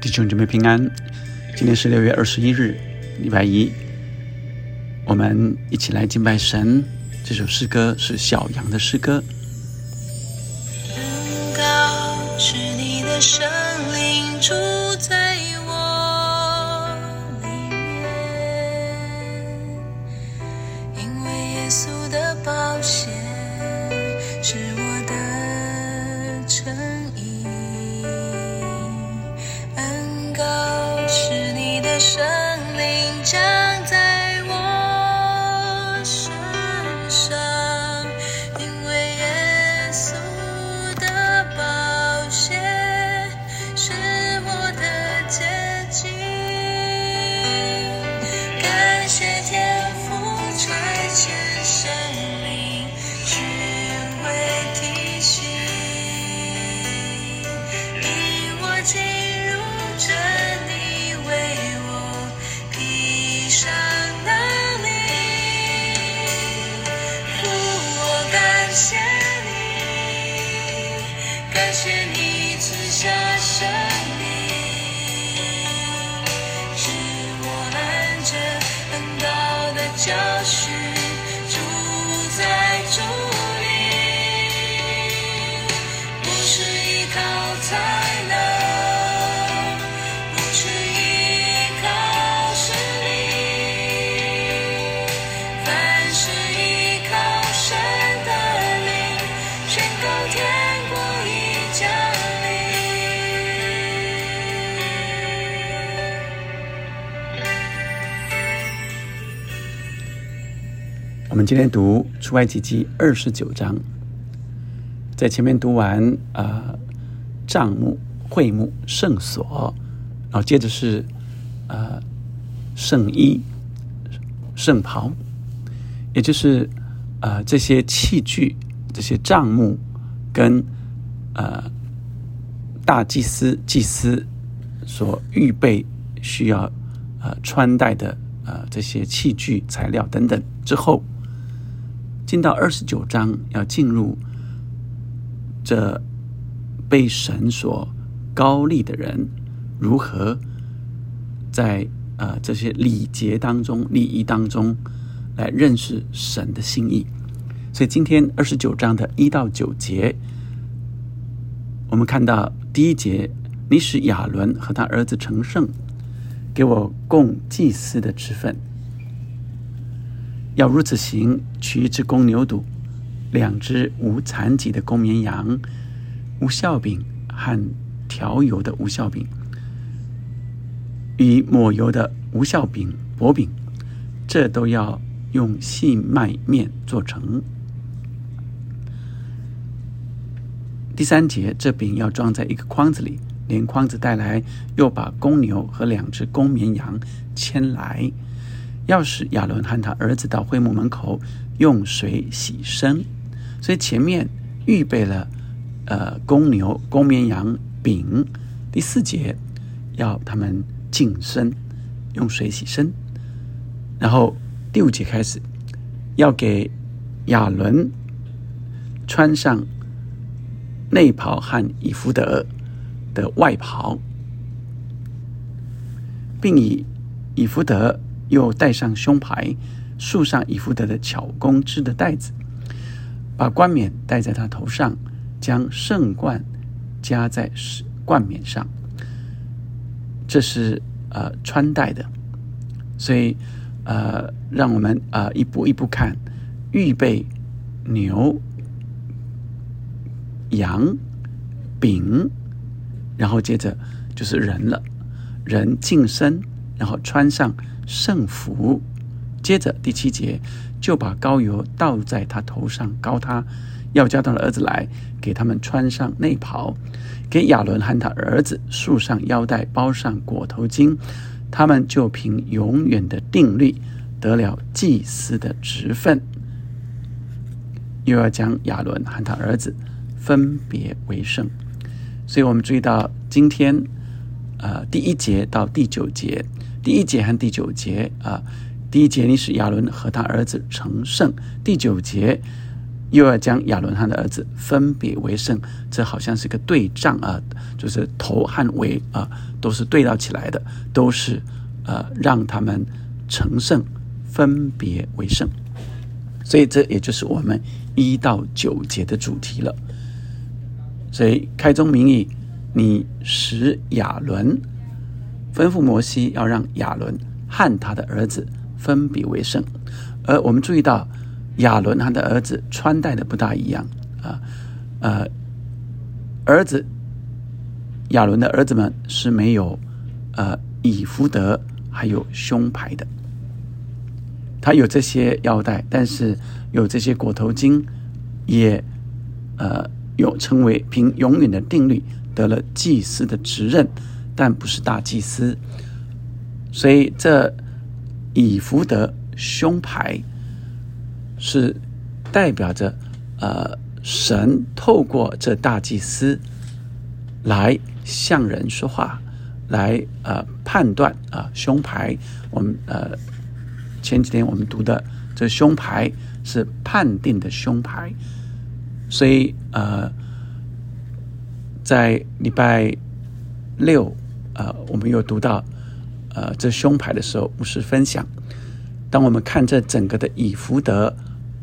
弟兄姊妹平安，今天是六月二十一日，礼拜一，我们一起来敬拜神。这首诗歌是小羊的诗歌。感谢你赐下们今天读出埃及记二十九章，在前面读完呃帐幕、会幕、圣所，然后接着是呃圣衣、圣袍，也就是呃这些器具、这些帐幕跟呃大祭司、祭司所预备需要呃穿戴的呃这些器具、材料等等之后。进到二十九章，要进入这被神所高立的人如何在呃这些礼节当中、礼仪当中来认识神的心意。所以今天二十九章的一到九节，我们看到第一节，你使亚伦和他儿子成圣，给我供祭司的职分。要如此行：取一只公牛犊，两只无残疾的公绵羊，无酵饼和调油的无酵饼，与抹油的无酵饼、薄饼，这都要用细麦面做成。第三节，这饼要装在一个筐子里，连筐子带来，又把公牛和两只公绵羊牵来。要使亚伦和他儿子到会幕门口用水洗身，所以前面预备了呃公牛、公绵羊饼。第四节要他们净身，用水洗身。然后第五节开始要给亚伦穿上内袍和以弗德的外袍，并以以弗德。又戴上胸牌，束上以弗德的巧工织的带子，把冠冕戴在他头上，将圣冠加在冠冕上。这是呃穿戴的，所以呃让我们呃一步一步看，预备牛、羊、饼，然后接着就是人了，人净身，然后穿上。圣服，接着第七节就把膏油倒在他头上，膏他，要叫他的儿子来，给他们穿上内袍，给亚伦和他儿子束上腰带，包上裹头巾，他们就凭永远的定律得了祭司的职分。又要将亚伦和他儿子分别为圣，所以我们注意到今天，呃，第一节到第九节。第一节和第九节啊，第一节你使亚伦和他儿子成圣，第九节又要将亚伦和他的儿子分别为圣，这好像是个对仗啊，就是头和尾啊都是对到起来的，都是呃让他们成圣，分别为圣。所以这也就是我们一到九节的主题了。所以开宗明义，你使亚伦吩咐摩西要让亚伦和他的儿子分别为圣，而我们注意到。亚伦他的儿子穿戴的不大一样啊，呃，儿子亚伦的儿子们是没有呃以福德还有胸牌的，他有这些腰带，但是有这些裹头巾，也呃有成为凭永远的定律得了祭司的职任，但不是大祭司，所以这以福德胸牌。是代表着，呃，神透过这大祭司来向人说话，来呃判断啊胸牌。我们呃前几天我们读的这胸牌是判定的胸牌，所以呃在礼拜六呃我们又读到呃这胸牌的时候，不是分享。当我们看这整个的以福德。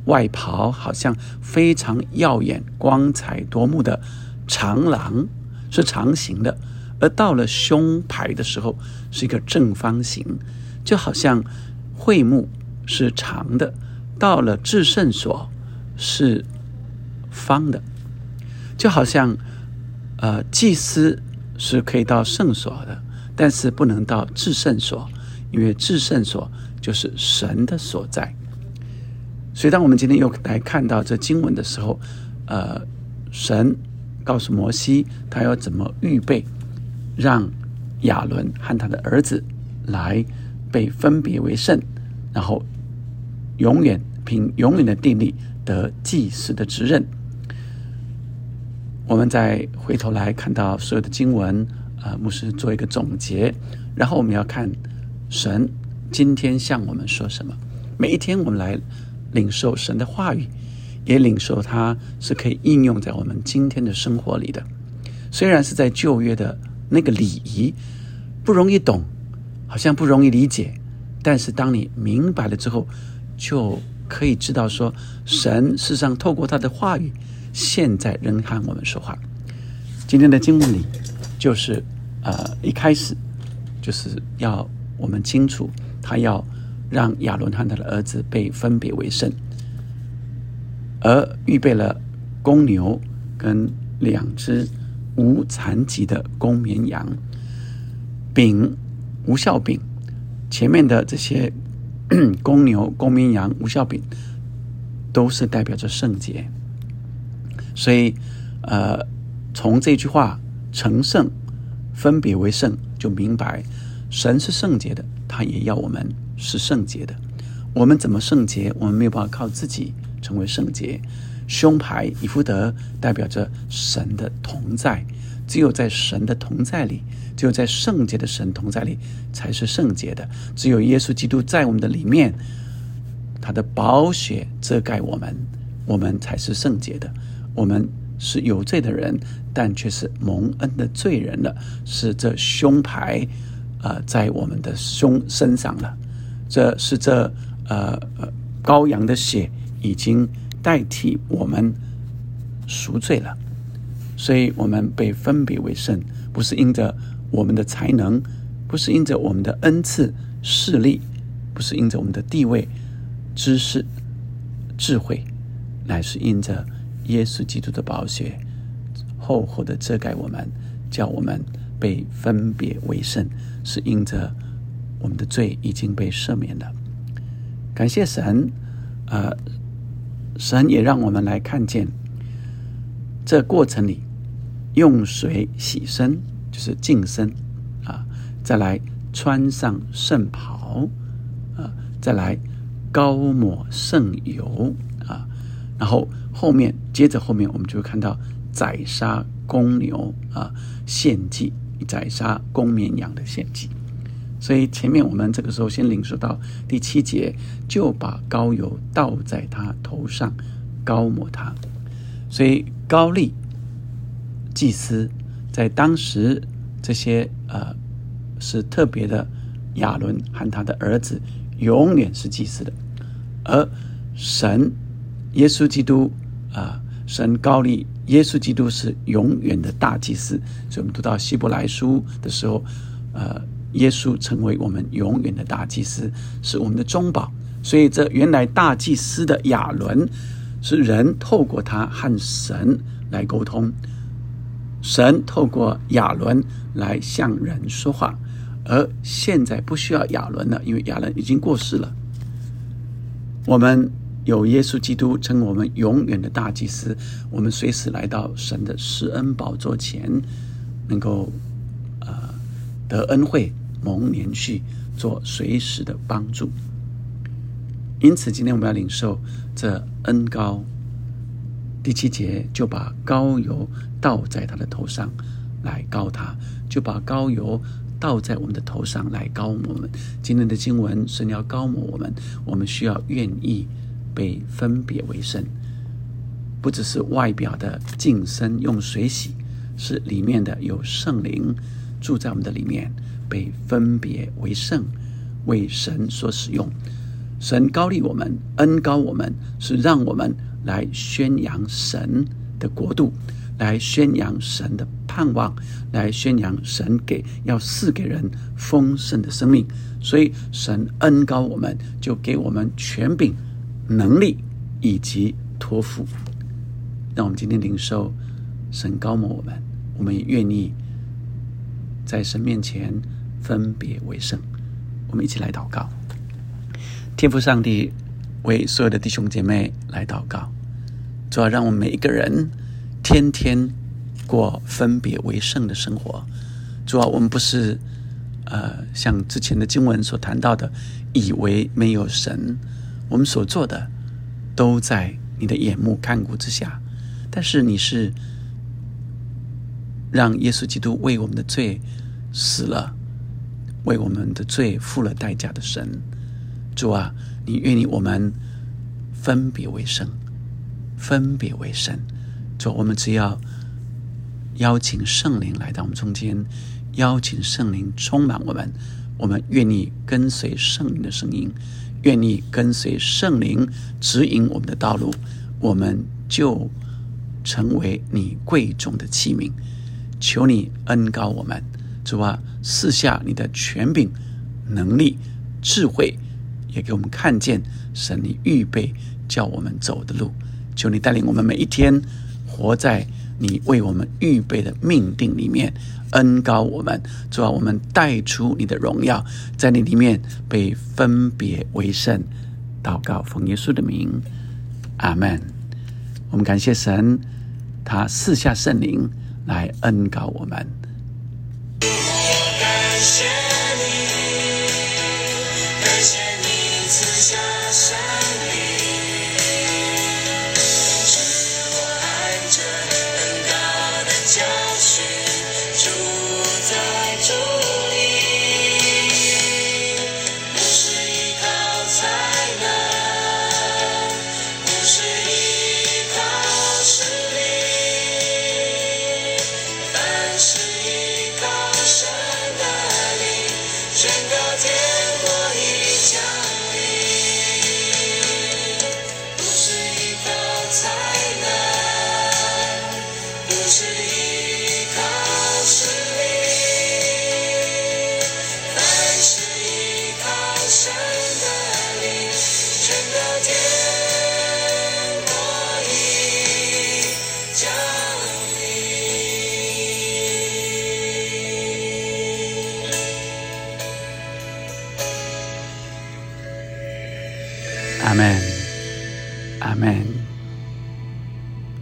外袍好像非常耀眼、光彩夺目的长廊，是长形的；而到了胸牌的时候，是一个正方形，就好像会幕是长的，到了至圣所是方的，就好像呃祭司是可以到圣所的，但是不能到至圣所，因为至圣所就是神的所在。所以，当我们今天又来看到这经文的时候，呃，神告诉摩西，他要怎么预备，让亚伦和他的儿子来被分别为圣，然后永远凭永远的定力得祭司的职任。我们再回头来看到所有的经文，啊，牧师做一个总结，然后我们要看神今天向我们说什么。每一天，我们来。领受神的话语，也领受它是可以应用在我们今天的生活里的。虽然是在旧约的那个礼仪不容易懂，好像不容易理解，但是当你明白了之后，就可以知道说，神事实上透过他的话语，现在仍和我们说话。今天的经文里，就是呃一开始就是要我们清楚，他要。让亚伦和他的儿子被分别为圣，而预备了公牛跟两只无残疾的公绵羊，饼无效饼，前面的这些 公牛、公绵羊、无效饼，都是代表着圣洁。所以，呃，从这句话“成圣，分别为圣”，就明白神是圣洁的，他也要我们。是圣洁的，我们怎么圣洁？我们没有办法靠自己成为圣洁。胸牌以福德代表着神的同在，只有在神的同在里，只有在圣洁的神同在里，才是圣洁的。只有耶稣基督在我们的里面，他的宝血遮盖我们，我们才是圣洁的。我们是有罪的人，但却是蒙恩的罪人了。是这胸牌啊，在我们的胸身上了。这是这呃呃羔羊的血已经代替我们赎罪了，所以我们被分别为圣，不是因着我们的才能，不是因着我们的恩赐势力，不是因着我们的地位、知识、智慧，乃是因着耶稣基督的宝血厚厚的遮盖我们，叫我们被分别为圣，是因着。我们的罪已经被赦免了，感谢神。呃，神也让我们来看见这过程里，用水洗身就是净身啊，再来穿上圣袍啊，再来高抹圣油，然后后面接着后面我们就会看到宰杀公牛啊献祭，宰杀公绵羊的献祭。所以前面我们这个时候先领受到第七节，就把膏油倒在他头上，高抹他。所以高利祭司在当时这些呃是特别的亚伦和他的儿子永远是祭司的，而神耶稣基督啊、神高利耶稣基督是永远的大祭司。所以我们读到希伯来书的时候，呃，耶稣成为我们永远的大祭司，是我们的中保。所以这原来大祭司的亚伦。是人透过他和神来沟通，神透过亚伦来向人说话，而现在不需要亚伦了，因为亚伦已经过世了。我们有耶稣基督称我们永远的大祭司，我们随时来到神的施恩宝座前，能够呃得恩惠、蒙连续，做随时的帮助。因此，今天我们要领受这恩膏。第七节就把膏油倒在他的头上，来膏他；就把膏油倒在我们的头上来膏我们。今天的经文是要膏抹我们，我们需要愿意被分别为圣，不只是外表的净身用水洗，是里面的有圣灵住在我们的里面，被分别为圣，为神所使用。神高立我们，恩高我们，是让我们来宣扬神的国度，来宣扬神的盼望，来宣扬神给要赐给人丰盛的生命。所以神恩高我们，就给我们权柄、能力以及托付，让我们今天领受神高摩我们，我们也愿意在神面前分别为圣。我们一起来祷告。天父上帝为所有的弟兄姐妹来祷告，主要让我们每一个人天天过分别为圣的生活。主要我们不是呃像之前的经文所谈到的，以为没有神，我们所做的都在你的眼目看顾之下。但是你是让耶稣基督为我们的罪死了，为我们的罪付了代价的神。主啊，你愿意我们分别为圣，分别为圣。主，我们只要邀请圣灵来到我们中间，邀请圣灵充满我们，我们愿意跟随圣灵的声音，愿意跟随圣灵指引我们的道路，我们就成为你贵重的器皿。求你恩高我们，主啊，赐下你的权柄、能力、智慧。也给我们看见神你预备叫我们走的路，求你带领我们每一天活在你为我们预备的命定里面，恩高我们，主啊我们带出你的荣耀，在你里面被分别为圣。祷告奉耶稣的名，阿门。我们感谢神，他赐下圣灵来恩高我们。